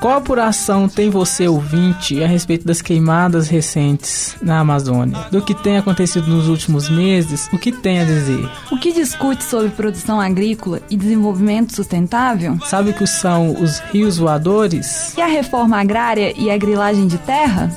Qual apuração tem você, ouvinte, a respeito das queimadas recentes na Amazônia? Do que tem acontecido nos últimos meses, o que tem a dizer? O que discute sobre produção agrícola e desenvolvimento sustentável? Sabe o que são os rios voadores? E a reforma agrária e a grilagem de terra?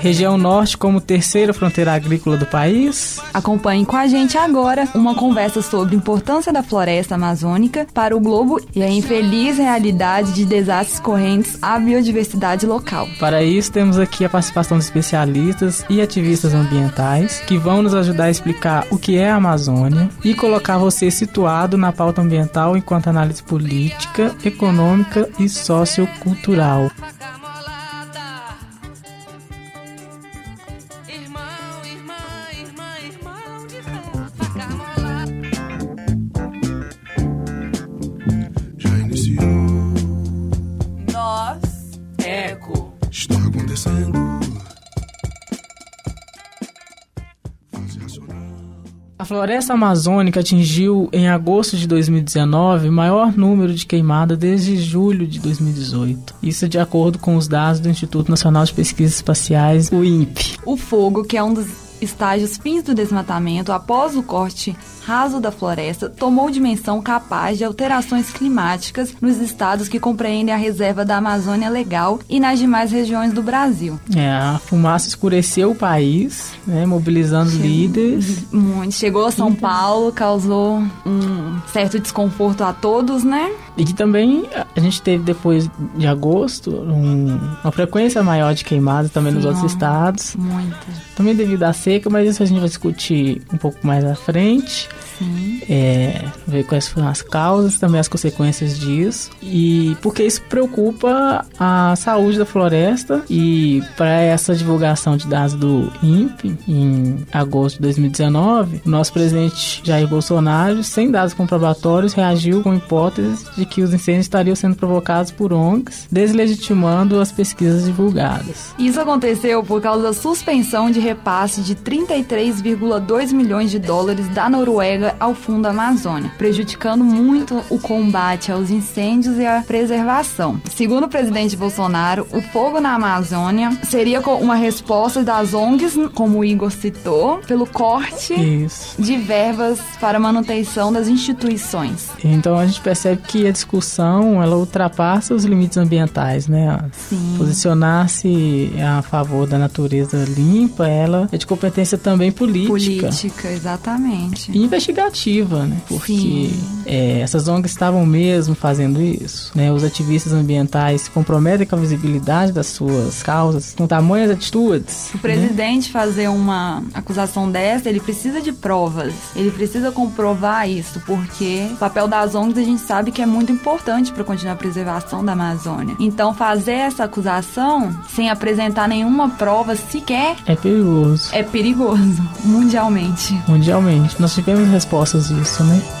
Região Norte como terceira fronteira agrícola do país. Acompanhe com a gente agora uma conversa sobre a importância da floresta amazônica para o globo e a infeliz realidade de desastres correntes à biodiversidade local. Para isso, temos aqui a participação de especialistas e ativistas ambientais que vão nos ajudar a explicar o que é a Amazônia e colocar você situado na pauta ambiental enquanto análise política, econômica e sociocultural. Floresta amazônica atingiu em agosto de 2019 o maior número de queimadas desde julho de 2018. Isso de acordo com os dados do Instituto Nacional de Pesquisas Espaciais, o INPE. O fogo, que é um dos estágios fins do desmatamento após o corte raso da floresta tomou dimensão capaz de alterações climáticas nos estados que compreendem a reserva da Amazônia Legal e nas demais regiões do Brasil. É, a fumaça escureceu o país, né, mobilizando Chegou, líderes. Muito. Chegou a São. Paulo, causou um certo desconforto a todos, né? E que também a gente teve depois de agosto um, uma frequência maior de queimadas também Sim, nos outros estados. Muito. Também devido à seca, mas isso a gente vai discutir um pouco mais à frente. É, ver quais foram as causas, também as consequências disso. E porque isso preocupa a saúde da floresta. E para essa divulgação de dados do INPE, em agosto de 2019, o nosso presidente Jair Bolsonaro, sem dados comprobatórios, reagiu com hipóteses de que os incêndios estariam sendo provocados por ONGs, deslegitimando as pesquisas divulgadas. Isso aconteceu por causa da suspensão de repasse de 33,2 milhões de dólares da Noruega ao fundo Amazônia, prejudicando muito o combate aos incêndios e a preservação. Segundo o presidente Bolsonaro, o fogo na Amazônia seria uma resposta das ONGs, como o Igor citou, pelo corte Isso. de verbas para manutenção das instituições. Então a gente percebe que a discussão ela ultrapassa os limites ambientais, né? Posicionar-se a favor da natureza limpa, ela é de competência também política. Política, exatamente. E investigar investigativa, né? Porque é, essas ONGs estavam mesmo fazendo isso, né? Os ativistas ambientais se comprometem com a visibilidade das suas causas, com tamanhas atitudes. O presidente né? fazer uma acusação dessa, ele precisa de provas, ele precisa comprovar isso, porque o papel das ONGs a gente sabe que é muito importante para continuar a preservação da Amazônia. Então, fazer essa acusação sem apresentar nenhuma prova sequer é perigoso. É perigoso, mundialmente. Mundialmente. Nós tivemos respostas disso, né?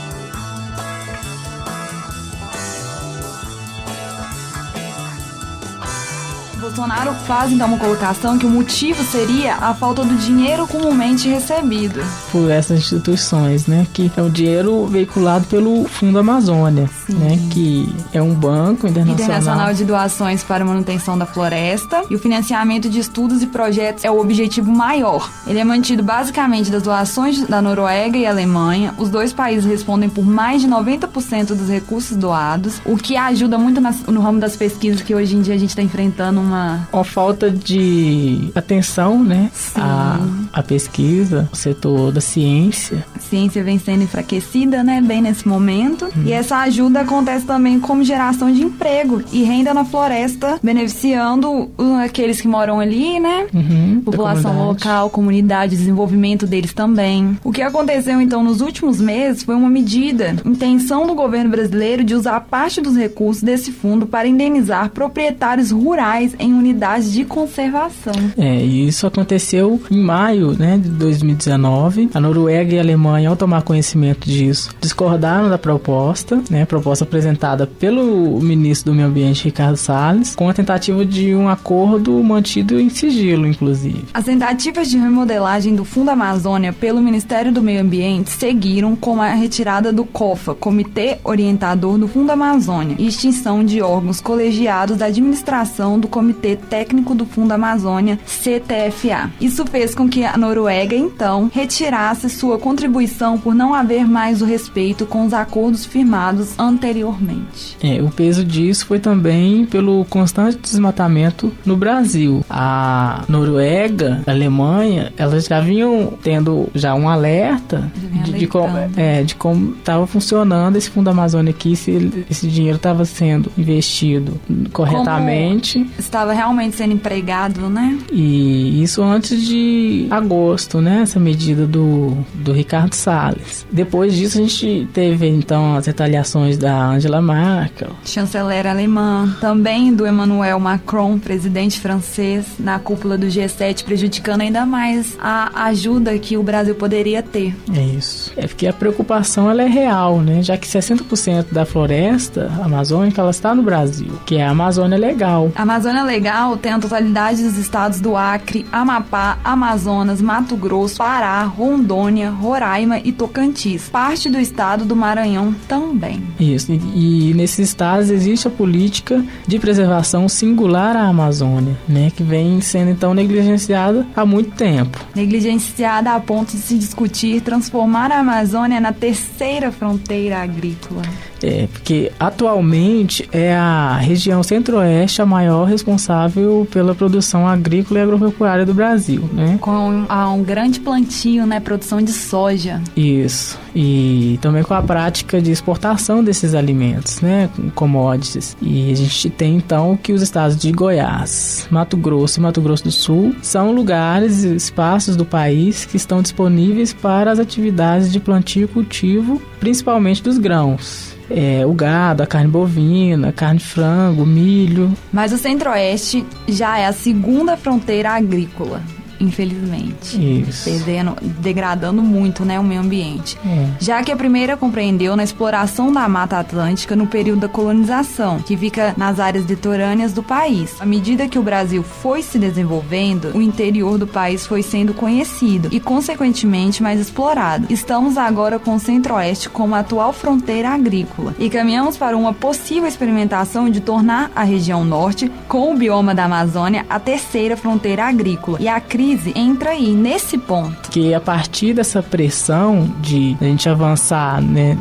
Bolsonaro faz então uma colocação que o motivo seria a falta do dinheiro comumente recebido. Por essas instituições, né? Que é o dinheiro veiculado pelo Fundo Amazônia, Sim. né? Que é um banco internacional. Internacional de doações para manutenção da floresta. E o financiamento de estudos e projetos é o objetivo maior. Ele é mantido basicamente das doações da Noruega e Alemanha. Os dois países respondem por mais de 90% dos recursos doados, o que ajuda muito no ramo das pesquisas que hoje em dia a gente está enfrentando uma uma falta de atenção, né? A, a pesquisa, o setor da ciência. A ciência vem sendo enfraquecida, né? Bem nesse momento. Hum. E essa ajuda acontece também como geração de emprego e renda na floresta, beneficiando aqueles que moram ali, né? Uhum, População local, comunidade, desenvolvimento deles também. O que aconteceu então nos últimos meses foi uma medida, intenção do governo brasileiro de usar parte dos recursos desse fundo para indenizar proprietários rurais em unidades de conservação. É, e isso aconteceu em maio né, de 2019. A Noruega e a Alemanha, ao tomar conhecimento disso, discordaram da proposta, né, proposta proposta apresentada pelo ministro do Meio Ambiente, Ricardo Salles, com a tentativa de um acordo mantido em sigilo, inclusive. As tentativas de remodelagem do Fundo Amazônia pelo Ministério do Meio Ambiente seguiram com a retirada do COFA, Comitê Orientador do Fundo Amazônia, e extinção de órgãos colegiados da administração do Comitê Técnico do Fundo Amazônia, CTFA. Isso fez com que a Noruega, então, retirasse sua contribuição por não haver mais o respeito com os acordos firmados anteriormente. É, o peso disso foi também pelo constante desmatamento no Brasil. A Noruega, a Alemanha, elas já vinham tendo já um alerta de, de, como é, de como estava funcionando esse Fundo Amazônia aqui, se esse dinheiro estava sendo investido corretamente. Como estava realmente sendo empregado, né? E isso antes de agosto, né? Essa medida do, do Ricardo Salles. Depois disso, a gente teve então as retaliações da Angela Merkel, chanceler alemã, também do Emmanuel Macron, presidente francês, na cúpula do G7, prejudicando ainda mais a ajuda que o Brasil poderia ter. É isso. É porque a preocupação ela é real, né? Já que 60% da floresta amazônica ela está no Brasil, que é a Amazônia Legal. A Amazônia Legal tem a totalidade dos estados do Acre, Amapá, Amazonas, Mato Grosso, Pará, Rondônia, Roraima e Tocantins. Parte do estado do Maranhão também. Isso. E, e nesses estados existe a política de preservação singular à Amazônia, né? Que vem sendo então negligenciada há muito tempo. Negligenciada a ponto de se discutir transformar a Amazônia na terceira fronteira agrícola. É, porque atualmente é a região centro-oeste a maior responsável pela produção agrícola e agropecuária do Brasil, né? Com há um grande plantio, né? Produção de soja. Isso. E também com a prática de exportação desses alimentos, né? Commodities. E a gente tem então que os estados de Goiás, Mato Grosso e Mato Grosso do Sul são lugares e espaços do país que estão disponíveis para as atividades de plantio e cultivo, principalmente dos grãos é, o gado, a carne bovina, carne frango, milho. Mas o Centro-Oeste já é a segunda fronteira agrícola infelizmente. Isso. Perdendo, degradando muito né, o meio ambiente. É. Já que a primeira compreendeu na exploração da Mata Atlântica no período da colonização, que fica nas áreas litorâneas do país. À medida que o Brasil foi se desenvolvendo, o interior do país foi sendo conhecido e, consequentemente, mais explorado. Estamos agora com o Centro-Oeste como atual fronteira agrícola e caminhamos para uma possível experimentação de tornar a região norte, com o bioma da Amazônia, a terceira fronteira agrícola. E a crise crise entra aí, nesse ponto. Que a partir dessa pressão de a gente avançar né,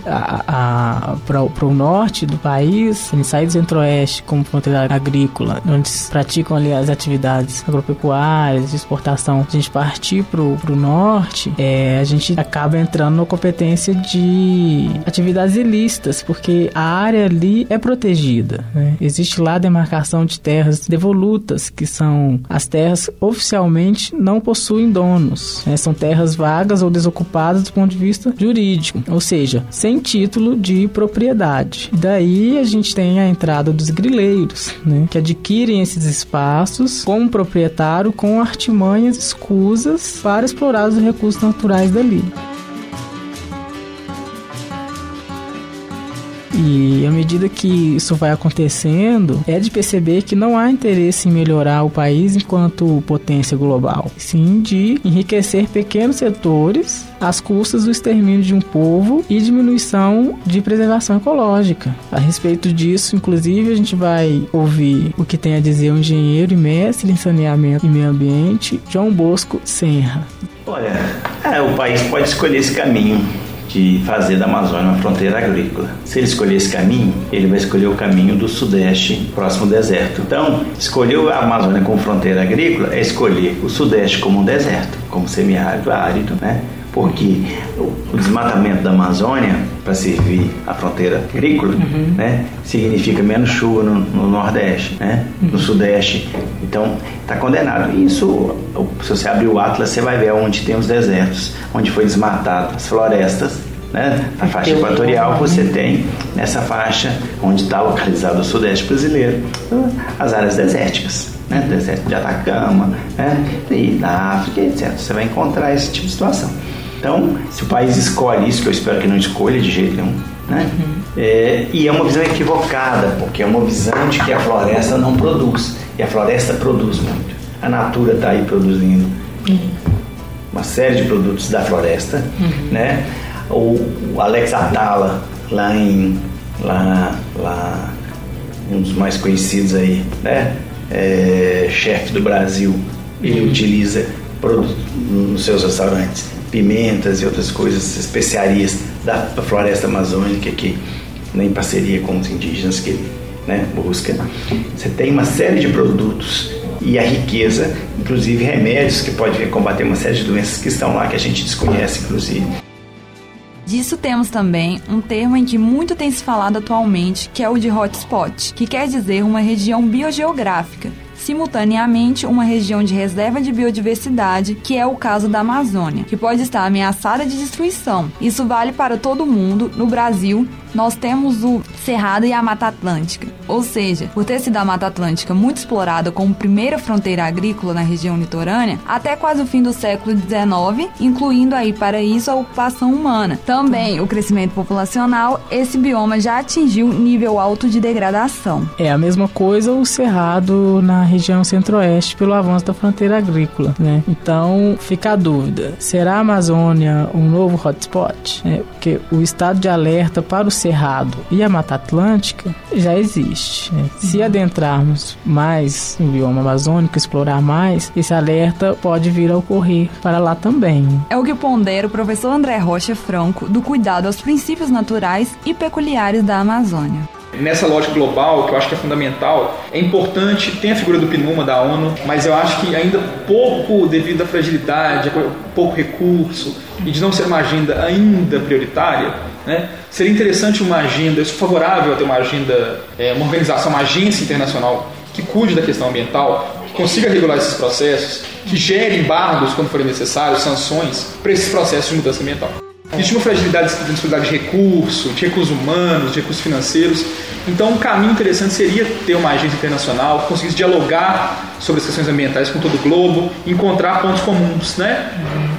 para o norte do país, a gente sair do centro-oeste como fronteira agrícola, onde se praticam ali as atividades agropecuárias, de exportação, a gente partir para o norte, é, a gente acaba entrando na competência de atividades ilícitas, porque a área ali é protegida. Né? Existe lá a demarcação de terras devolutas, que são as terras oficialmente não possuem donos. Né? São terras vagas ou desocupadas do ponto de vista jurídico, ou seja, sem título de propriedade. Daí a gente tem a entrada dos grileiros, né? que adquirem esses espaços como proprietário com artimanhas escusas para explorar os recursos naturais dali. E à medida que isso vai acontecendo, é de perceber que não há interesse em melhorar o país enquanto potência global, sim de enriquecer pequenos setores às custas do extermínio de um povo e diminuição de preservação ecológica. A respeito disso, inclusive, a gente vai ouvir o que tem a dizer o engenheiro e mestre em saneamento e meio ambiente, João Bosco Senra. Olha, é, o país pode escolher esse caminho de fazer da Amazônia uma fronteira agrícola. Se ele escolher esse caminho, ele vai escolher o caminho do sudeste, próximo ao deserto. Então, escolher a Amazônia como fronteira agrícola é escolher o sudeste como um deserto, como semiárido, árido, né? porque o desmatamento da Amazônia para servir a fronteira agrícola, uhum. né, significa menos chuva no, no Nordeste, né, uhum. no Sudeste. Então está condenado. Isso, se você abrir o Atlas, você vai ver onde tem os desertos, onde foi desmatado as florestas. Né? Na faixa equatorial você tem nessa faixa onde está localizado o Sudeste brasileiro as áreas desérticas né? deserto de Atacama, né? e na África, etc. Você vai encontrar esse tipo de situação. Então, se o país escolhe isso, que eu espero que não escolha de jeito nenhum, Né? É, e é uma visão equivocada, porque é uma visão de que a floresta não produz. E a floresta produz muito. A Natura está aí produzindo uma série de produtos da floresta. Né? O, o Alex Atala, lá em. Lá, lá, um dos mais conhecidos aí, né? É, chefe do Brasil, ele utiliza produtos nos seus restaurantes pimentas e outras coisas, especiarias da floresta amazônica que né, em parceria com os indígenas que ele né, busca. Você tem uma série de produtos e a riqueza, inclusive remédios que podem combater uma série de doenças que estão lá que a gente desconhece, inclusive. Disso temos também um termo em que muito tem se falado atualmente, que é o de hotspot, que quer dizer uma região biogeográfica, simultaneamente uma região de reserva de biodiversidade, que é o caso da Amazônia, que pode estar ameaçada de destruição. Isso vale para todo mundo. No Brasil, nós temos o Cerrado e a Mata Atlântica. Ou seja, por ter sido a Mata Atlântica muito explorada como primeira fronteira agrícola na região litorânea, até quase o fim do século XIX, incluindo aí para isso a ocupação humana. Também o crescimento populacional, esse bioma já atingiu nível alto de degradação. É a mesma coisa o Cerrado na região centro-oeste pelo avanço da fronteira agrícola, né? Então fica a dúvida: será a Amazônia um novo hotspot? É, porque o estado de alerta para o Cerrado e a Mata Atlântica já existe. Né? Se adentrarmos mais no bioma amazônico, explorar mais, esse alerta pode vir a ocorrer para lá também. É o que pondera o professor André Rocha Franco do cuidado aos princípios naturais e peculiares da Amazônia nessa lógica global, que eu acho que é fundamental, é importante, tem a figura do PNUMA, da ONU, mas eu acho que ainda pouco, devido à fragilidade, pouco recurso, e de não ser uma agenda ainda prioritária, né, seria interessante uma agenda, eu sou favorável a ter uma agenda, é, uma organização, uma agência internacional que cuide da questão ambiental, que consiga regular esses processos, que gere embargos quando forem necessários, sanções para esses processos de mudança ambiental. Existe uma fragilidade, de disponibilidade de recursos, de recursos humanos, de recursos financeiros. Então, um caminho interessante seria ter uma agência internacional que conseguisse dialogar sobre as questões ambientais com todo o globo, encontrar pontos comuns, né?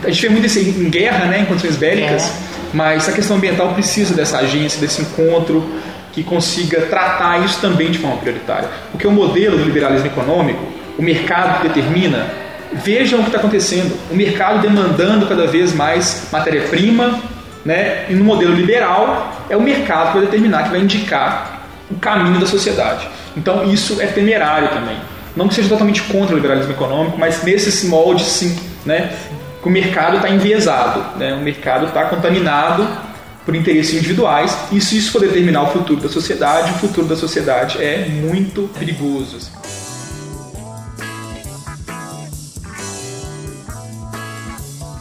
A gente vê muito isso em guerra, né, em condições bélicas, é. mas a questão ambiental precisa dessa agência, desse encontro que consiga tratar isso também de forma prioritária. Porque o modelo do liberalismo econômico, o mercado determina vejam o que está acontecendo. O mercado demandando cada vez mais matéria-prima, né? e no modelo liberal, é o mercado que vai determinar, que vai indicar o caminho da sociedade. Então isso é temerário também. Não que seja totalmente contra o liberalismo econômico, mas nesses moldes sim, né? o mercado está enviesado, né? o mercado está contaminado por interesses individuais, e se isso for determinar o futuro da sociedade, o futuro da sociedade é muito perigoso.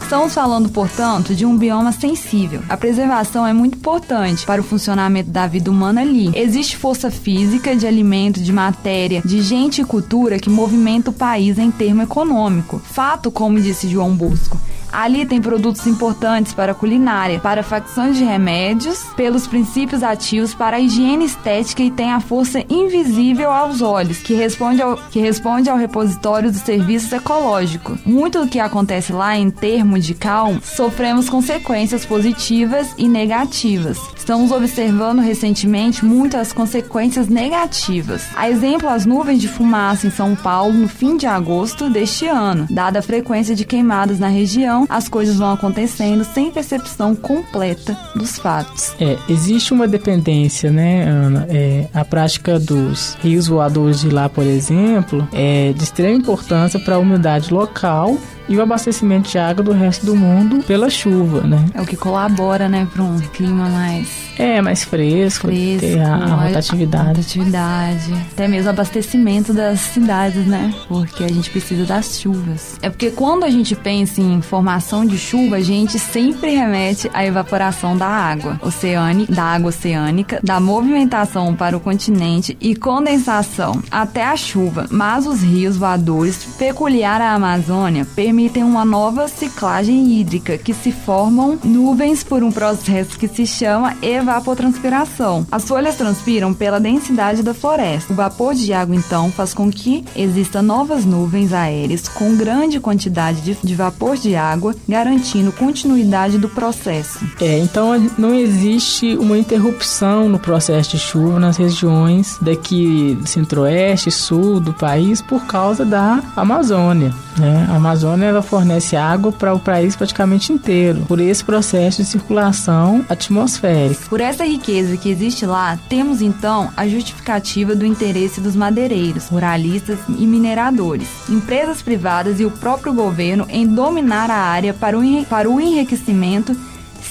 Estamos falando, portanto, de um bioma sensível. A preservação é muito importante para o funcionamento da vida humana ali. Existe força física, de alimento, de matéria, de gente e cultura que movimenta o país em termo econômico. Fato, como disse João Bosco. Ali tem produtos importantes para a culinária, para facções de remédios, pelos princípios ativos para a higiene estética e tem a força invisível aos olhos, que responde ao, que responde ao repositório dos serviços ecológicos. Muito do que acontece lá em termos de sofremos consequências positivas e negativas. Estamos observando recentemente muitas consequências negativas. A exemplo, as nuvens de fumaça em São Paulo no fim de agosto deste ano. Dada a frequência de queimadas na região, as coisas vão acontecendo sem percepção completa dos fatos. É, existe uma dependência, né, Ana? É, a prática dos rios voadores de lá, por exemplo, é de extrema importância para a umidade local e o abastecimento de água do resto do mundo pela chuva, né? É o que colabora, né, para um clima mais é mais fresco, fresco ter a, a rotatividade. A rotatividade, até mesmo abastecimento das cidades, né? Porque a gente precisa das chuvas. É porque quando a gente pensa em formação de chuva, a gente sempre remete à evaporação da água oceânica, da água oceânica, da movimentação para o continente e condensação até a chuva. Mas os rios voadores, peculiar à Amazônia, permitem permitem uma nova ciclagem hídrica, que se formam nuvens por um processo que se chama evapotranspiração. As folhas transpiram pela densidade da floresta. O vapor de água, então, faz com que existam novas nuvens aéreas com grande quantidade de, de vapor de água, garantindo continuidade do processo. É, então não existe uma interrupção no processo de chuva nas regiões daqui centro-oeste, sul do país por causa da Amazônia. Né? A Amazônia ela fornece água para o país praticamente inteiro por esse processo de circulação atmosférica. Por essa riqueza que existe lá, temos então a justificativa do interesse dos madeireiros, ruralistas e mineradores, empresas privadas e o próprio governo em dominar a área para o, enriquecimento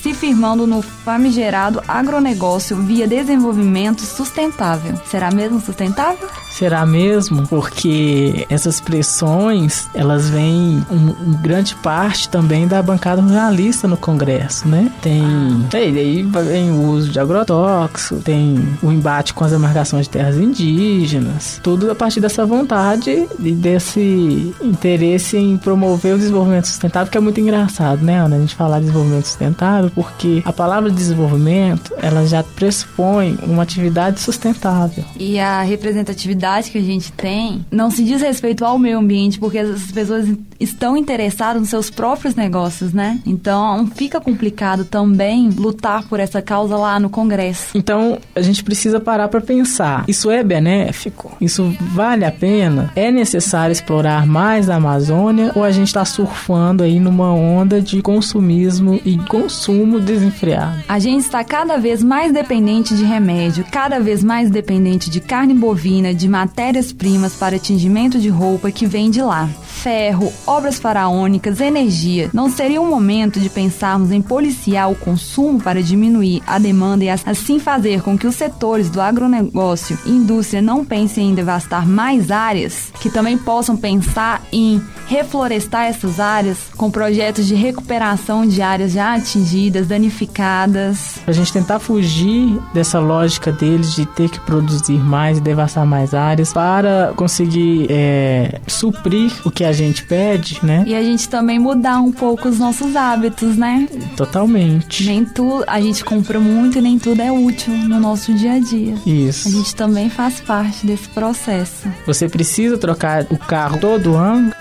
se firmando no famigerado agronegócio via desenvolvimento sustentável. Será mesmo sustentável? Será mesmo? Porque essas pressões, elas vêm em, grande parte também da bancada jornalista no Congresso, né? Tem, tem aí vem o uso de agrotóxico, tem o embate com as demarcações de terras indígenas, tudo a partir dessa vontade e desse interesse em promover o desenvolvimento sustentável, que é muito engraçado, né, Ana? A gente falar de desenvolvimento sustentável, porque a palavra desenvolvimento, ela já pressupõe uma atividade sustentável. E a representatividade que a gente tem não se diz respeito ao meio ambiente, porque as pessoas estão interessadas nos seus próprios negócios, né? Então fica complicado também lutar por essa causa lá no Congresso. Então a gente precisa parar para pensar: isso é benéfico? Isso vale a pena? É necessário explorar mais a Amazônia ou a gente está surfando aí numa onda de consumismo e consumo desenfreado? A gente está cada vez mais dependente de remédio, cada vez mais dependente de carne bovina, de matérias-primas para tingimento de roupa que vem de lá. Ferro, obras faraônicas, energia. Não seria um momento de pensarmos em policiar o consumo para diminuir a demanda e assim fazer com que os setores do agronegócio e indústria não pensem em devastar mais áreas, que também possam pensar em reflorestar essas áreas com projetos de recuperação de áreas já atingidas, danificadas. A gente tentar fugir dessa lógica deles de ter que produzir mais e devastar mais áreas para conseguir é, suprir o que a gente pede, né? E a gente também mudar um pouco os nossos hábitos, né? Totalmente. Nem tudo, a gente compra muito e nem tudo é útil no nosso dia a dia. Isso. A gente também faz parte desse processo. Você precisa trocar o carro todo ano?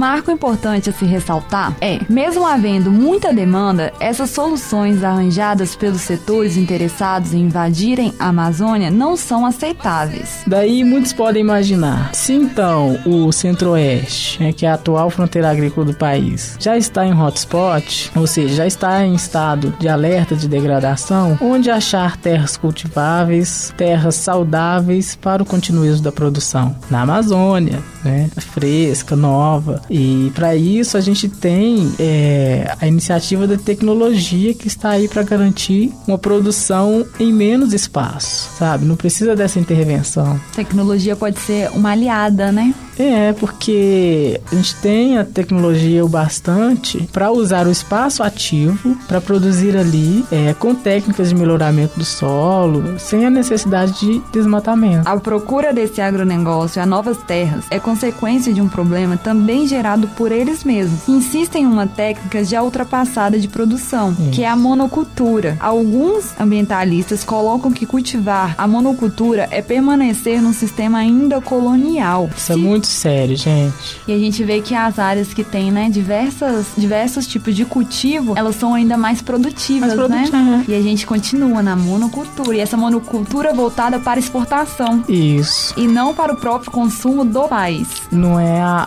Marco importante a se ressaltar é, mesmo havendo muita demanda, essas soluções arranjadas pelos setores interessados em invadirem a Amazônia não são aceitáveis. Daí muitos podem imaginar, se então o Centro-Oeste, né, que é a atual fronteira agrícola do país, já está em hotspot, ou seja, já está em estado de alerta de degradação, onde achar terras cultiváveis, terras saudáveis para o continuismo da produção? Na Amazônia, né, fresca, nova. E para isso a gente tem é, a iniciativa da tecnologia que está aí para garantir uma produção em menos espaço, sabe? Não precisa dessa intervenção. Tecnologia pode ser uma aliada, né? É, porque a gente tem a tecnologia o bastante para usar o espaço ativo para produzir ali é, com técnicas de melhoramento do solo, sem a necessidade de desmatamento. A procura desse agronegócio a novas terras é consequência de um problema também gerado por eles mesmos, que insistem em uma técnica já ultrapassada de produção, Isso. que é a monocultura. Alguns ambientalistas colocam que cultivar a monocultura é permanecer num sistema ainda colonial. Isso é muito sério, gente. E a gente vê que as áreas que tem, né, diversas, diversos tipos de cultivo, elas são ainda mais produtivas, Mais né? E a gente continua na monocultura. E essa monocultura voltada para exportação. Isso. E não para o próprio consumo do país. Não é a,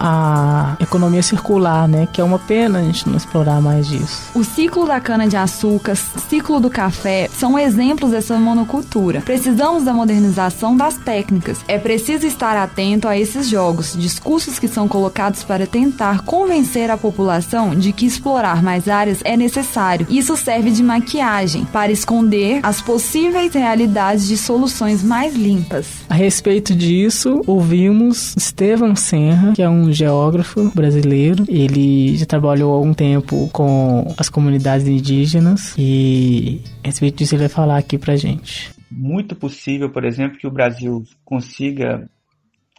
a economia circular, né? Que é uma pena a gente não explorar mais disso. O ciclo da cana-de-açúcar, ciclo do café, são exemplos dessa monocultura. Precisamos da modernização das técnicas. É preciso estar atento a esses jogos, os discursos que são colocados para tentar convencer a população de que explorar mais áreas é necessário. Isso serve de maquiagem para esconder as possíveis realidades de soluções mais limpas. A respeito disso, ouvimos Estevam Senra, que é um geógrafo brasileiro. Ele já trabalhou há algum tempo com as comunidades indígenas e a respeito disso ele vai falar aqui pra gente. Muito possível, por exemplo, que o Brasil consiga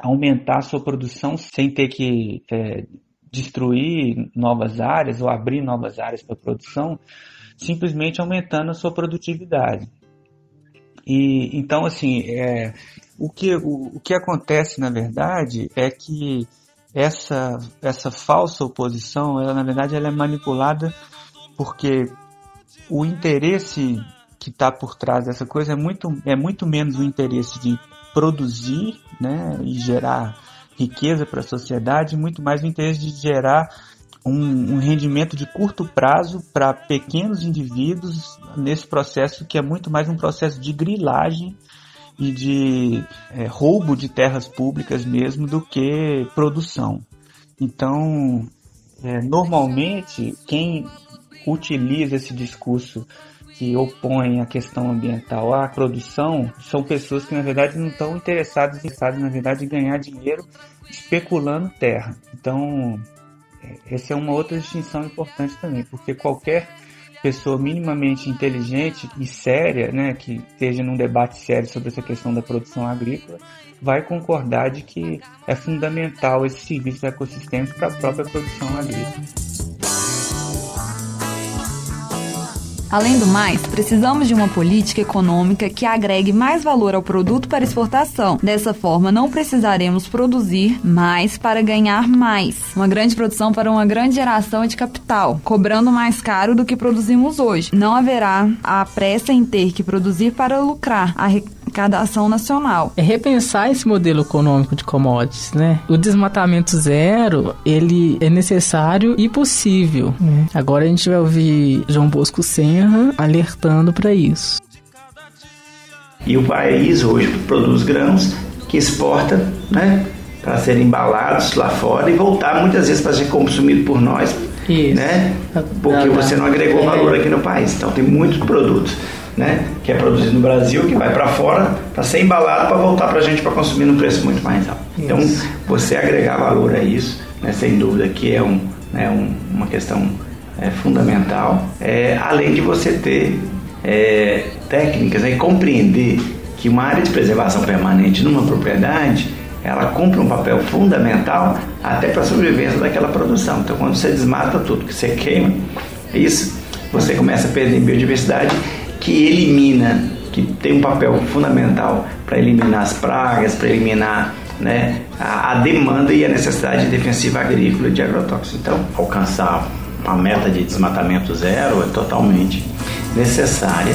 aumentar sua produção sem ter que é, destruir novas áreas ou abrir novas áreas para produção, simplesmente aumentando a sua produtividade. E então assim, é, o que o, o que acontece na verdade é que essa essa falsa oposição, ela na verdade ela é manipulada porque o interesse que está por trás dessa coisa é muito, é muito menos o interesse de produzir né, e gerar riqueza para a sociedade, muito mais o interesse de gerar um, um rendimento de curto prazo para pequenos indivíduos nesse processo que é muito mais um processo de grilagem e de é, roubo de terras públicas mesmo do que produção. Então, é, normalmente, quem utiliza esse discurso que opõe a questão ambiental à produção são pessoas que na verdade não estão interessadas, interessadas na verdade em ganhar dinheiro especulando terra. Então, é, essa é uma outra distinção importante também, porque qualquer pessoa minimamente inteligente e séria, né, que esteja num debate sério sobre essa questão da produção agrícola, vai concordar de que é fundamental esse serviço ecossistêmico para a própria produção agrícola. Além do mais, precisamos de uma política econômica que agregue mais valor ao produto para exportação. Dessa forma, não precisaremos produzir mais para ganhar mais. Uma grande produção para uma grande geração de capital, cobrando mais caro do que produzimos hoje. Não haverá a pressa em ter que produzir para lucrar. A arrecadação nacional. É repensar esse modelo econômico de commodities, né? O desmatamento zero, ele é necessário e possível. Né? Agora a gente vai ouvir João Bosco Senra alertando para isso. E o país hoje produz grãos que exporta, né? Para serem embalados lá fora e voltar muitas vezes para ser consumido por nós, Isso. né? Porque você não agregou É. valor aqui no país. Então tem muitos produtos, né? Que é produzido no Brasil, que vai para fora para ser embalado para voltar para a gente para consumir num preço muito mais alto. Então Isso. você agregar valor a isso, né? Sem dúvida que é um, né? um, uma questão é, fundamental. É, além de você ter é, técnicas né, e compreender que uma área de preservação permanente numa propriedade ela cumpre um papel fundamental até para a sobrevivência daquela produção. Então, quando você desmata tudo, que você queima, isso você começa a perder biodiversidade que elimina, que tem um papel fundamental para eliminar as pragas, para eliminar né, a, a demanda e a necessidade defensiva agrícola de agrotóxicos. Então, alcançar a meta de desmatamento zero é totalmente necessária.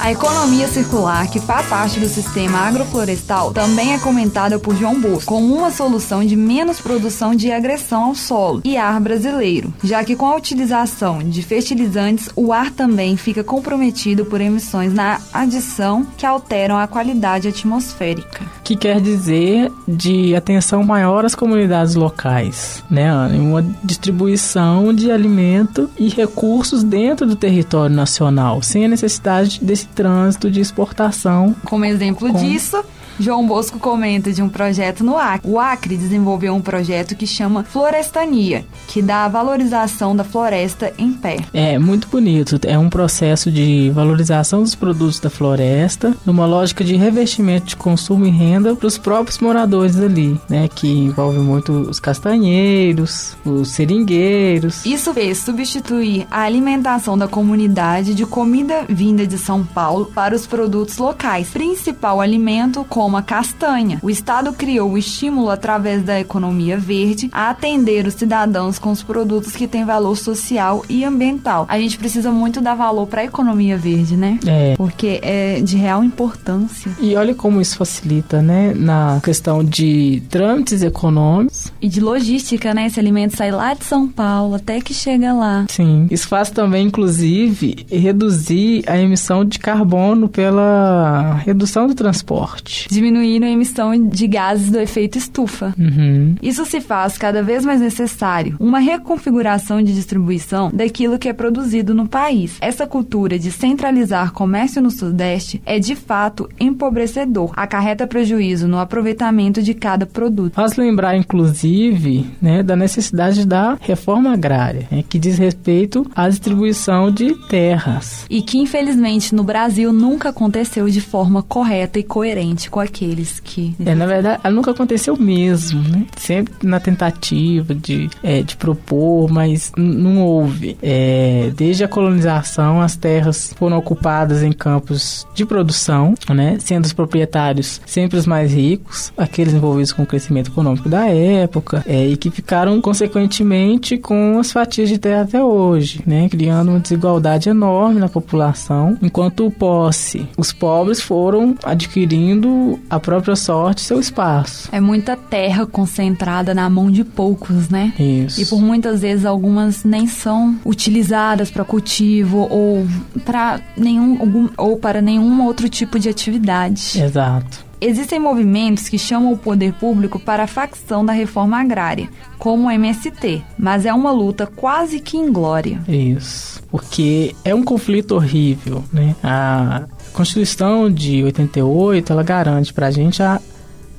A economia circular, que faz parte do sistema agroflorestal, também é comentada por João Bosco como uma solução de menos produção de agressão ao solo e ar brasileiro, já que com a utilização de fertilizantes, o ar também fica comprometido por emissões na adição que alteram a qualidade atmosférica. Que quer dizer de atenção maior às comunidades locais, né, Ana? Uma distribuição de alimento e recursos dentro do território nacional, sem a necessidade desse trânsito de exportação. Como exemplo disso, João Bosco comenta de um projeto no Acre. O Acre desenvolveu um projeto que chama Florestania, que dá a valorização da floresta em pé. É muito bonito. É um processo de valorização dos produtos da floresta, numa lógica de revestimento de consumo e renda para os próprios moradores ali, né? Que envolve muito os castanheiros, os seringueiros. Isso fez substituir a alimentação da comunidade de comida vinda de São Paulo para os produtos locais. Principal alimento como como a castanha. O Estado criou o estímulo através da economia verde a atender os cidadãos com os produtos que têm valor social e ambiental. A gente precisa muito dar valor para a economia verde, né? É. Porque é de real importância. E olha como isso facilita, né? Na questão de trâmites econômicos. E de logística, né? Esse alimento sai lá de São Paulo até que chega lá. Sim. Isso faz também, inclusive, reduzir a emissão de carbono pela redução do transporte. Diminuindo a emissão de gases do efeito estufa. Uhum. Isso se faz cada vez mais necessário uma reconfiguração de distribuição daquilo que é produzido no país. Essa cultura de centralizar comércio no Sudeste é de fato empobrecedor, acarreta prejuízo no aproveitamento de cada produto. Faz lembrar, inclusive, né, da necessidade da reforma agrária, né, que diz respeito à distribuição de terras. E que, infelizmente, no Brasil nunca aconteceu de forma correta e coerente com aqueles que. É, na verdade, nunca aconteceu mesmo, né? Sempre na tentativa de, é, de propor, mas não houve. É, desde a colonização, as terras foram ocupadas em campos de produção, né? Sendo os proprietários sempre os mais ricos, aqueles envolvidos com o crescimento econômico da época, é, e que ficaram, consequentemente, com as fatias de terra até hoje, né? Criando uma desigualdade enorme na população, enquanto o posse, os pobres foram adquirindo a própria sorte, seu espaço. É muita terra concentrada na mão de poucos, né? Isso. E por muitas vezes algumas nem são utilizadas para cultivo ou para nenhum algum, ou para nenhum outro tipo de atividade. Exato. Existem movimentos que chamam o poder público para a facção da reforma agrária, como o MST, mas é uma luta quase que inglória. Isso. Porque é um conflito horrível, né? A Constituição de 88, ela garante pra gente a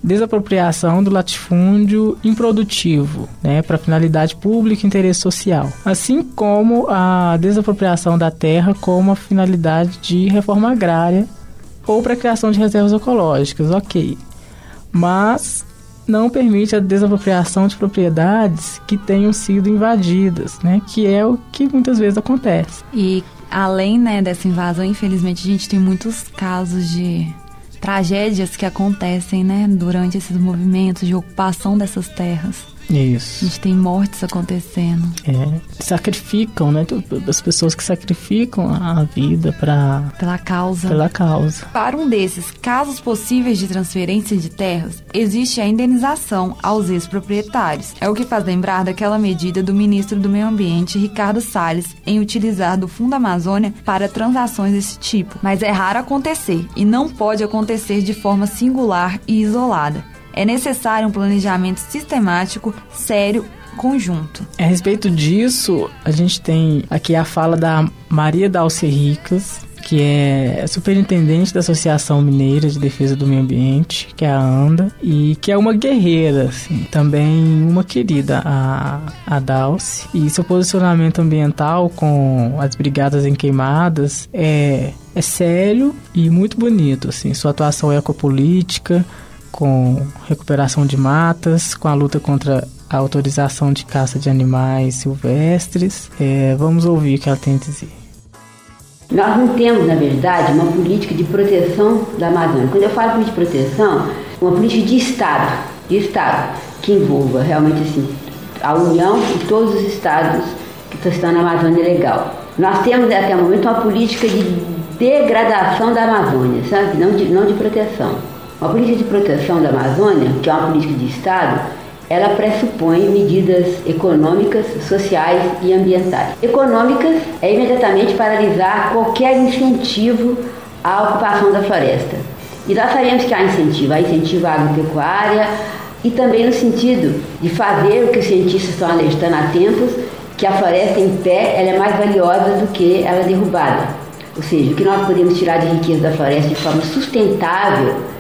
desapropriação do latifúndio improdutivo, né, para finalidade pública e interesse social, assim como a desapropriação da terra como a finalidade de reforma agrária ou para criação de reservas ecológicas, ok. Mas não permite a desapropriação de propriedades que tenham sido invadidas, né? Que é o que muitas vezes acontece. E além né, dessa invasão, infelizmente, a gente tem muitos casos de tragédias que acontecem né, durante esses movimentos de ocupação dessas terras. A Isso. gente tem mortes acontecendo. É, sacrificam, né? As pessoas que sacrificam a vida para Pela causa. pela causa. Para um desses casos possíveis de transferência de terras, existe a indenização aos ex-proprietários. É o que faz lembrar daquela medida do ministro do Meio Ambiente, Ricardo Salles, em utilizar do Fundo Amazônia para transações desse tipo. Mas é raro acontecer e não pode acontecer de forma singular e isolada. É necessário um planejamento sistemático, sério, conjunto. A respeito disso, a gente tem aqui a fala da Maria Dalce Ricas, que é superintendente da Associação Mineira de Defesa do Meio Ambiente, que é a ANDA, e que é uma guerreira, assim, também uma querida, a, a Dalce. E seu posicionamento ambiental com as brigadas em queimadas é, é sério e muito bonito, assim. Sua atuação é ecopolítica, com recuperação de matas, com a luta contra a autorização de caça de animais silvestres. É, vamos ouvir o que ela tem a dizer. Nós não temos, na verdade, uma política de proteção da Amazônia. Quando eu falo política de proteção, uma política de Estado, de Estado, que envolva realmente assim, a União e todos os estados que estão na Amazônia legal. Nós temos até o momento uma política de degradação da Amazônia, sabe? Não de, não de proteção. Uma política de proteção da Amazônia, que é uma política de Estado, ela pressupõe medidas econômicas, sociais e ambientais. Econômicas é imediatamente paralisar qualquer incentivo à ocupação da floresta. E nós sabemos que há incentivo, há incentivo à agropecuária e também no sentido de fazer o que os cientistas estão alertando há tempos, que a floresta em pé ela é mais valiosa do que ela derrubada. Ou seja, o que nós podemos tirar de riqueza da floresta de forma sustentável,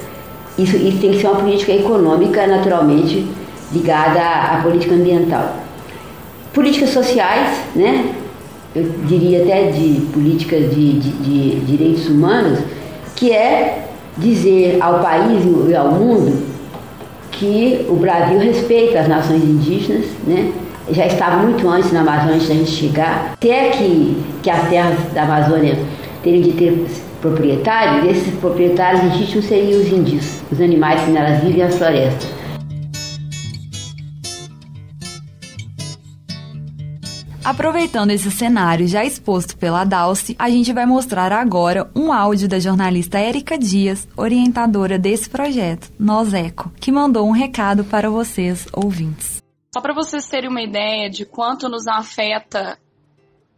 isso, isso tem que ser uma política econômica, naturalmente, ligada à, à, política ambiental. Políticas sociais, né? eu diria até de políticas de, de, de direitos humanos, que é dizer ao país e ao mundo que o Brasil respeita as nações indígenas, né? já estava muito antes na Amazônia, da gente chegar, até que, que as terras da Amazônia teriam de ter proprietários, esses proprietários legítimos seriam os índios, os animais que nelas vivem as florestas. Aproveitando esse cenário já exposto pela Dalce, a gente vai mostrar agora um áudio da jornalista Érica Dias, orientadora desse projeto, Nós Eco, que mandou um recado para vocês, ouvintes. Só para vocês terem uma ideia de quanto nos afeta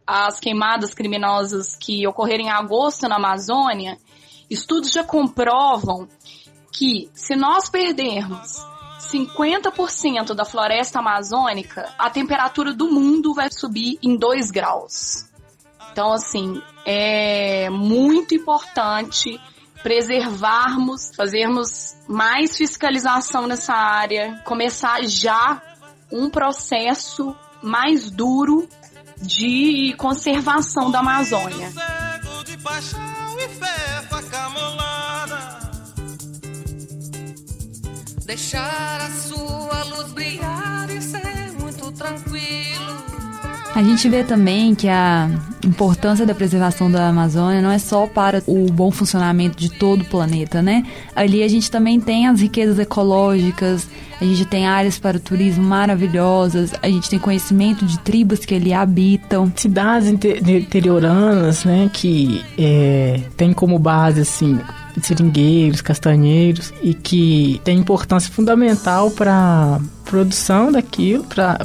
as queimadas criminosas que ocorreram em agosto na Amazônia, estudos já comprovam que se nós perdermos 50% da floresta amazônica, a temperatura do mundo vai subir em 2 graus. Então, assim, é muito importante preservarmos, fazermos mais fiscalização nessa área, começar já um processo mais duro de conservação da Amazônia. Deixar a sua luz brilhar e ser muito tranquilo. A gente vê também que a importância da preservação da Amazônia não é só para o bom funcionamento de todo o planeta, né? Ali a gente também tem as riquezas ecológicas, a gente tem áreas para o turismo maravilhosas, a gente tem conhecimento de tribos que ali habitam. Cidades interioranas, né, que é, tem como base, assim, seringueiros, castanheiros e que tem importância fundamental para produção daquilo, para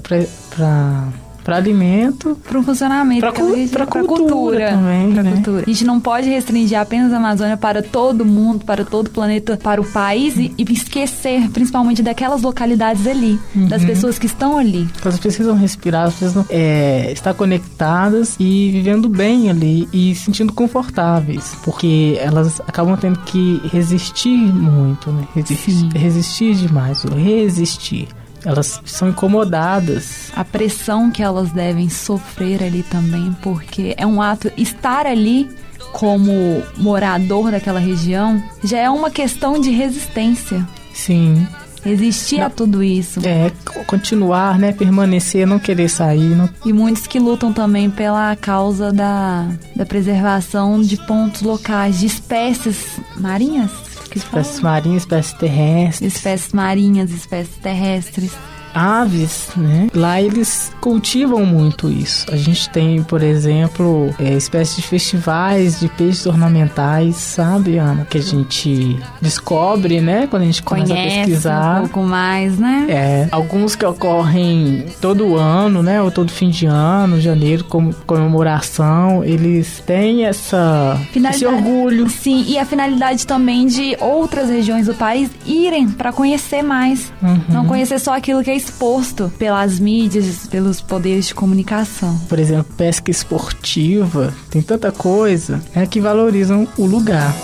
para alimento, para o funcionamento, para cultura, cultura também, pra né? cultura. A gente não pode restringir apenas a Amazônia para todo mundo, para todo o planeta, para o país e, e esquecer, principalmente daquelas localidades ali, uhum. das pessoas que estão ali. Elas precisam respirar, elas precisam é, estar conectadas e vivendo bem ali e se sentindo confortáveis, porque elas acabam tendo que resistir muito, né? Resistir, resistir demais, resistir elas são incomodadas. A pressão que elas devem sofrer ali também, porque é um ato estar ali como morador daquela região já é uma questão de resistência. Sim. Resistir a tudo isso. É, continuar, né? Permanecer, não querer sair. Não... E muitos que lutam também pela causa da, da preservação de pontos locais, de espécies marinhas espécies marinhas, espécies terrestres. Espécies marinhas, espécies terrestres aves, né? Lá eles cultivam muito isso. A gente tem, por exemplo, é, espécies de festivais de peixes ornamentais, sabe, Ana? Que a gente descobre, né? Quando a gente começa Conhece a pesquisar. um pouco mais, né? É. Alguns que ocorrem todo ano, né? Ou todo fim de ano, janeiro, como comemoração, eles têm essa esse orgulho. Sim, e a finalidade também de outras regiões do país irem para conhecer mais. Uhum. Não conhecer só aquilo que é exposto pelas mídias, pelos poderes de comunicação. Por exemplo, pesca esportiva, tem tanta coisa né, que valorizam o lugar.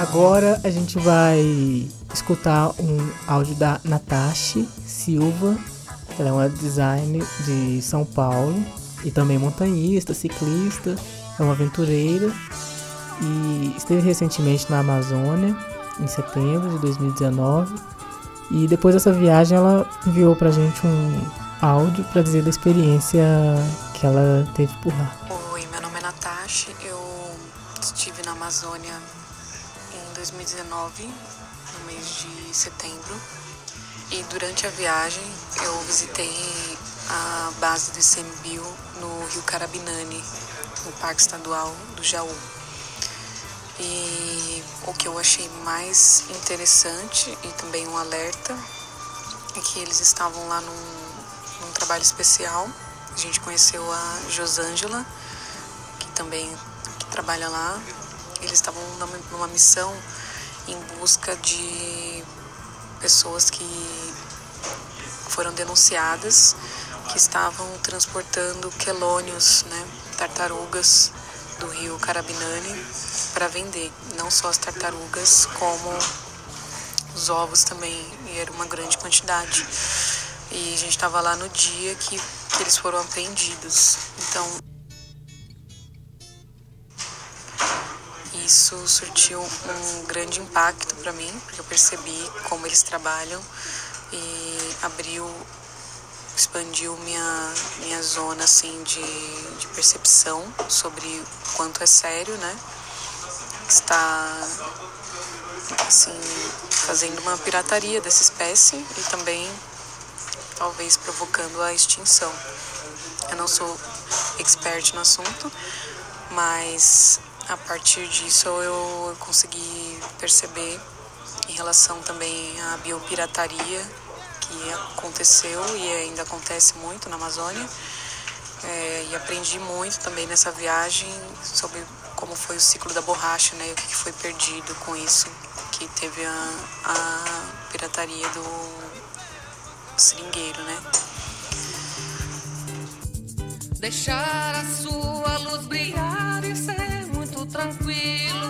Agora a gente vai escutar um áudio da Natasha Silva. Ela é uma designer de São Paulo e também montanhista, ciclista, é uma aventureira e esteve recentemente na Amazônia em setembro de 2019 e depois dessa viagem ela enviou pra gente um áudio para dizer da experiência que ela teve por lá. Oi, meu nome é Natasha, eu estive na Amazônia em 2019, no mês de setembro, e durante a viagem eu visitei a base do ICMBio no Rio Carabinani, no Parque Estadual do Jaú. E o que eu achei mais interessante e também um alerta é que eles estavam lá num, num trabalho especial. A gente conheceu a Josângela, que também que trabalha lá. Eles estavam numa, missão em busca de pessoas que foram denunciadas que estavam transportando quelônios, né, tartarugas do rio Carabinani para vender, não só as tartarugas, como os ovos também, e era uma grande quantidade. E a gente estava lá no dia que, que eles foram apreendidos. Então, isso surtiu um grande impacto para mim, porque eu percebi como eles trabalham e abriu expandiu minha, minha zona assim de, de percepção sobre o quanto é sério, né? Está assim fazendo uma pirataria dessa espécie e também talvez provocando a extinção. Eu não sou expert no assunto, mas a partir disso eu consegui perceber em relação também à biopirataria que aconteceu e ainda acontece muito na Amazônia. É, e aprendi muito também nessa viagem sobre como foi o ciclo da borracha, né? E o que foi perdido com isso, que teve a, a pirataria do seringueiro, né? Deixar a sua luz brilhar e ser muito tranquilo.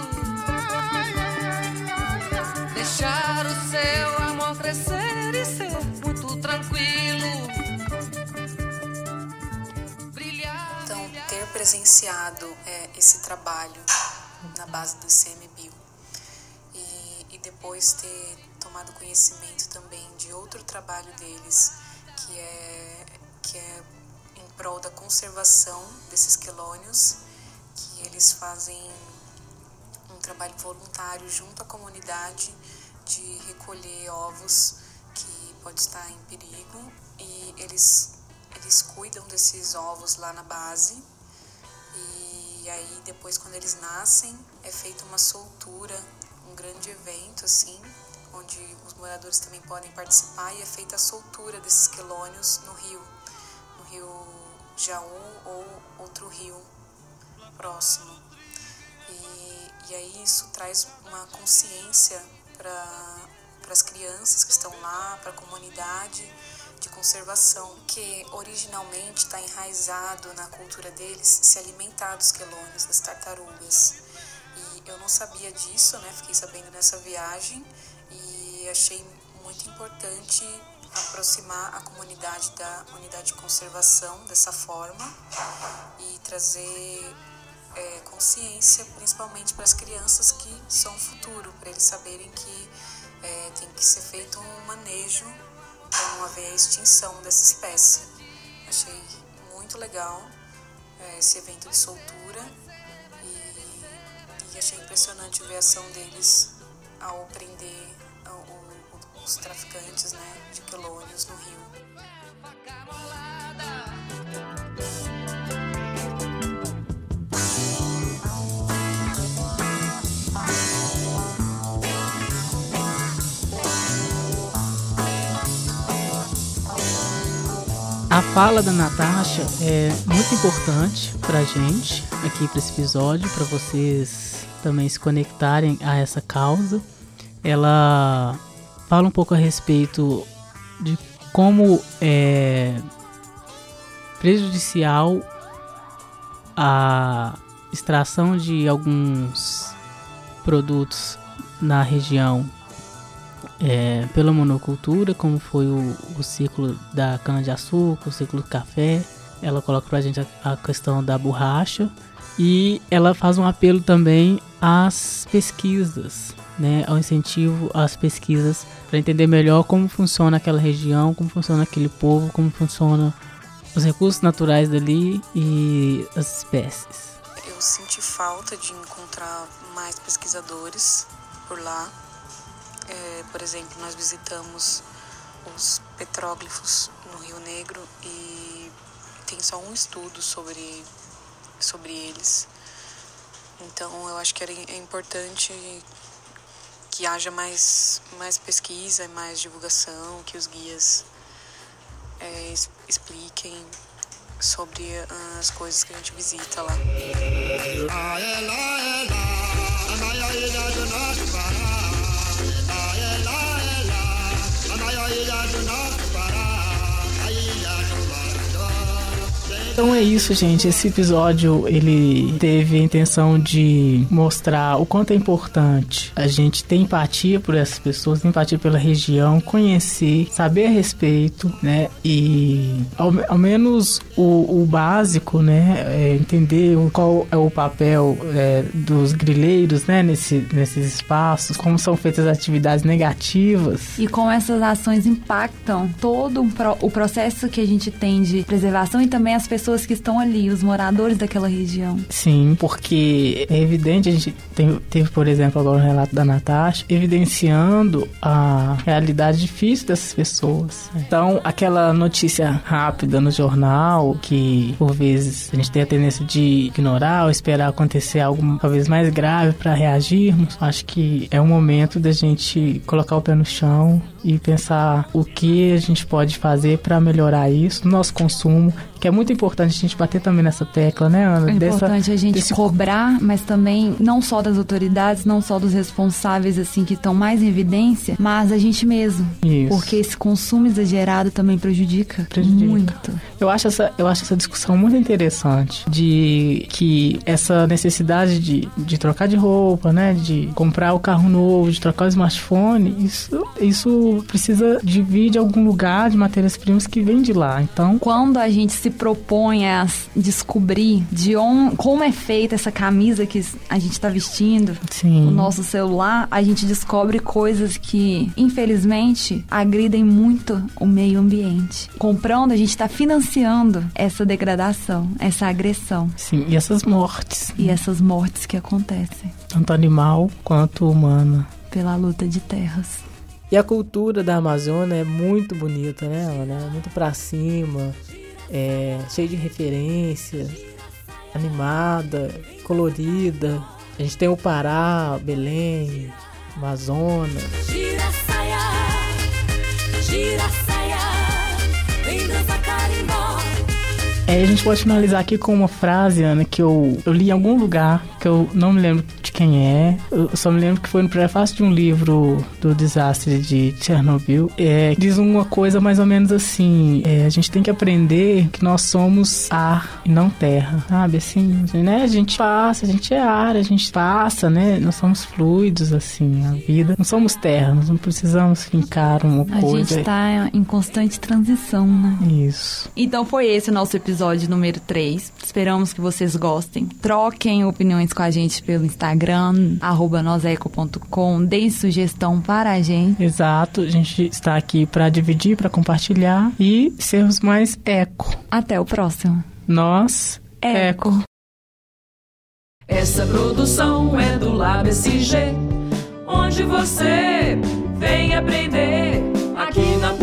Presenciado é, esse trabalho na base do ICMBio e, e depois ter tomado conhecimento também de outro trabalho deles, que é, que é em prol da conservação desses quelônios, que eles fazem um trabalho voluntário junto à comunidade de recolher ovos que pode estar em perigo e eles eles cuidam desses ovos lá na base e aí depois quando eles nascem é feita uma soltura, um grande evento assim, onde os moradores também podem participar e é feita a soltura desses quelônios no rio, no rio Jaú ou outro rio próximo. E, e aí isso traz uma consciência para as crianças que estão lá, para a comunidade de conservação, que originalmente está enraizado na cultura deles se alimentar dos quelônios, das tartarugas. E eu não sabia disso, né? Fiquei sabendo nessa viagem e achei muito importante aproximar a comunidade da unidade de conservação dessa forma e trazer é, consciência, principalmente para as crianças que são o futuro, para eles saberem que é, tem que ser feito um manejo para não haver a extinção dessa espécie. Achei muito legal é, esse evento de soltura e, e, achei impressionante ver a ação deles ao prender o, os traficantes né, de quelônios no rio. A fala da Natasha é muito importante pra gente aqui para esse episódio, para vocês também se conectarem a essa causa. Ela fala um pouco a respeito de como é prejudicial a extração de alguns produtos na região é, pela monocultura, como foi o, o ciclo da cana-de-açúcar, o ciclo do café. Ela coloca gente a, a questão da borracha e ela faz um apelo também às pesquisas, né, ao incentivo às pesquisas para entender melhor como funciona aquela região, como funciona aquele povo, como funciona os recursos naturais dali e as espécies. Eu senti falta de encontrar mais pesquisadores por lá é, por exemplo, nós visitamos os petróglifos no Rio Negro e tem só um estudo sobre, sobre eles. Então eu acho que é importante que haja mais, mais pesquisa, mais divulgação, que os guias é, expliquem sobre as coisas que a gente visita lá. Então é isso, gente. Esse episódio ele teve a intenção de mostrar o quanto é importante a gente ter empatia por essas pessoas, ter empatia pela região, conhecer, saber a respeito, né? E ao, ao menos o, o, básico, né? É entender qual é o papel é, dos grileiros, né? Nesse, nesses espaços, como são feitas as atividades negativas. E como essas ações impactam todo o processo que a gente tem de preservação e também as pessoas pessoas que estão ali, os moradores daquela região. Sim, porque é evidente, a gente tem, teve, por exemplo, agora o relato da Natasha, evidenciando a realidade difícil dessas pessoas. Então, aquela notícia rápida no jornal, que por vezes a gente tem a tendência de ignorar ou esperar acontecer algo talvez mais grave para reagirmos, acho que é o momento da gente colocar o pé no chão e pensar o que a gente pode fazer para melhorar isso, nosso consumo, que é muito importante a gente bater também nessa tecla, né, Ana? É Dessa, importante a gente desse... cobrar, mas também não só das autoridades, não só dos responsáveis, assim, que estão mais em evidência, mas a gente mesmo. Isso. Porque esse consumo exagerado também prejudica, prejudica. muito. Eu acho, essa, eu acho essa discussão muito interessante, de que essa necessidade de, de trocar de roupa, né, de comprar o carro novo, de trocar o smartphone, isso, isso precisa de vir de algum lugar, de matérias-primas que vem de lá. Então, quando a gente se propõe a descobrir de onde, como é feita essa camisa que a gente está vestindo, Sim. o nosso celular, a gente descobre coisas que, infelizmente, agridem muito o meio ambiente. Comprando, a gente está financiando essa degradação, essa agressão. Sim, e essas mortes. E essas mortes que acontecem. Tanto animal quanto humana. Pela luta de terras. E a cultura da Amazônia é muito bonita, né, Ana? É muito pra cima é, cheia de referências, animada, colorida. A gente tem o Pará, Belém, Amazonas. Gira saia, gira saia, vem. É, a gente pode finalizar aqui com uma frase, Ana, que eu, eu li em algum lugar, que eu não me lembro quem é. Eu só me lembro que foi no prefácio de um livro do desastre de Chernobyl. É, diz uma coisa mais ou menos assim: é, a gente tem que aprender que nós somos ar e não terra, sabe? Assim, né? A gente passa, a gente é ar, a gente passa, né? Nós somos fluidos, assim, a vida. Não somos terra, nós não precisamos fincar uma a coisa. A gente tá em constante transição, né? Isso. Então foi esse o nosso episódio número 3. Esperamos que vocês gostem. Troquem opiniões com a gente pelo Instagram noseco.com. Deem sugestão para a gente. Exato, a gente está aqui para dividir, para compartilhar e sermos mais eco. Até o próximo. Nós, eco. eco. Essa produção é do Lab SG, onde você vem aprender aqui na